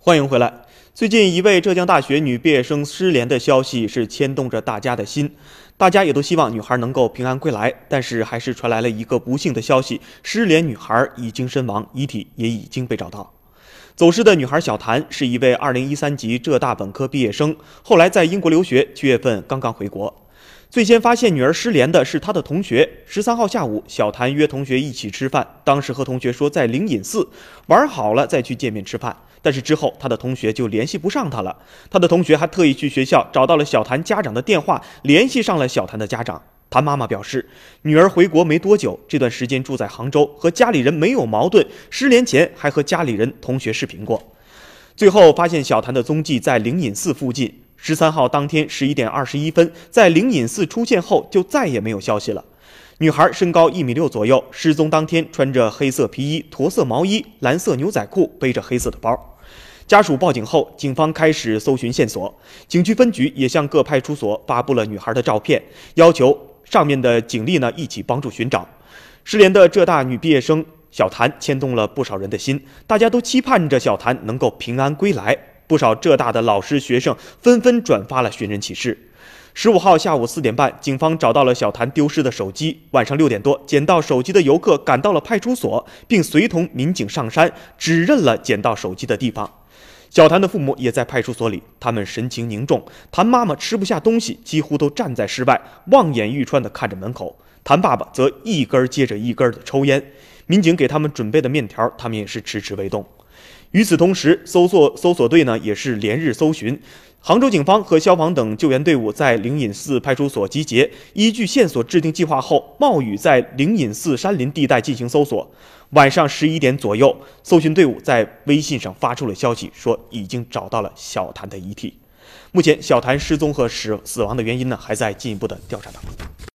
欢迎回来。最近一位浙江大学女毕业生失联的消息是牵动着大家的心，大家也都希望女孩能够平安归来。但是还是传来了一个不幸的消息：失联女孩已经身亡，遗体也已经被找到。走失的女孩小谭是一位2013级浙大本科毕业生，后来在英国留学，七月份刚刚回国。最先发现女儿失联的是她的同学。十三号下午，小谭约同学一起吃饭，当时和同学说在灵隐寺玩好了再去见面吃饭。但是之后，他的同学就联系不上他了。他的同学还特意去学校找到了小谭家长的电话，联系上了小谭的家长。谭妈妈表示，女儿回国没多久，这段时间住在杭州，和家里人没有矛盾。失联前还和家里人、同学视频过。最后发现小谭的踪迹在灵隐寺附近。十三号当天十一点二十一分，在灵隐寺出现后，就再也没有消息了。女孩身高一米六左右，失踪当天穿着黑色皮衣、驼色毛衣、蓝色牛仔裤，背着黑色的包。家属报警后，警方开始搜寻线索。景区分局也向各派出所发布了女孩的照片，要求上面的警力呢一起帮助寻找失联的浙大女毕业生小谭，牵动了不少人的心。大家都期盼着小谭能够平安归来。不少浙大的老师、学生纷纷转发了寻人启事。十五号下午四点半，警方找到了小谭丢失的手机。晚上六点多，捡到手机的游客赶到了派出所，并随同民警上山指认了捡到手机的地方。小谭的父母也在派出所里，他们神情凝重。谭妈妈吃不下东西，几乎都站在室外，望眼欲穿地看着门口。谭爸爸则一根接着一根地抽烟。民警给他们准备的面条，他们也是迟迟未动。与此同时，搜索搜索队呢也是连日搜寻。杭州警方和消防等救援队伍在灵隐寺派出所集结，依据线索制定计划后，冒雨在灵隐寺山林地带进行搜索。晚上十一点左右，搜寻队伍在微信上发出了消息，说已经找到了小谭的遗体。目前，小谭失踪和死死亡的原因呢，还在进一步的调查当中。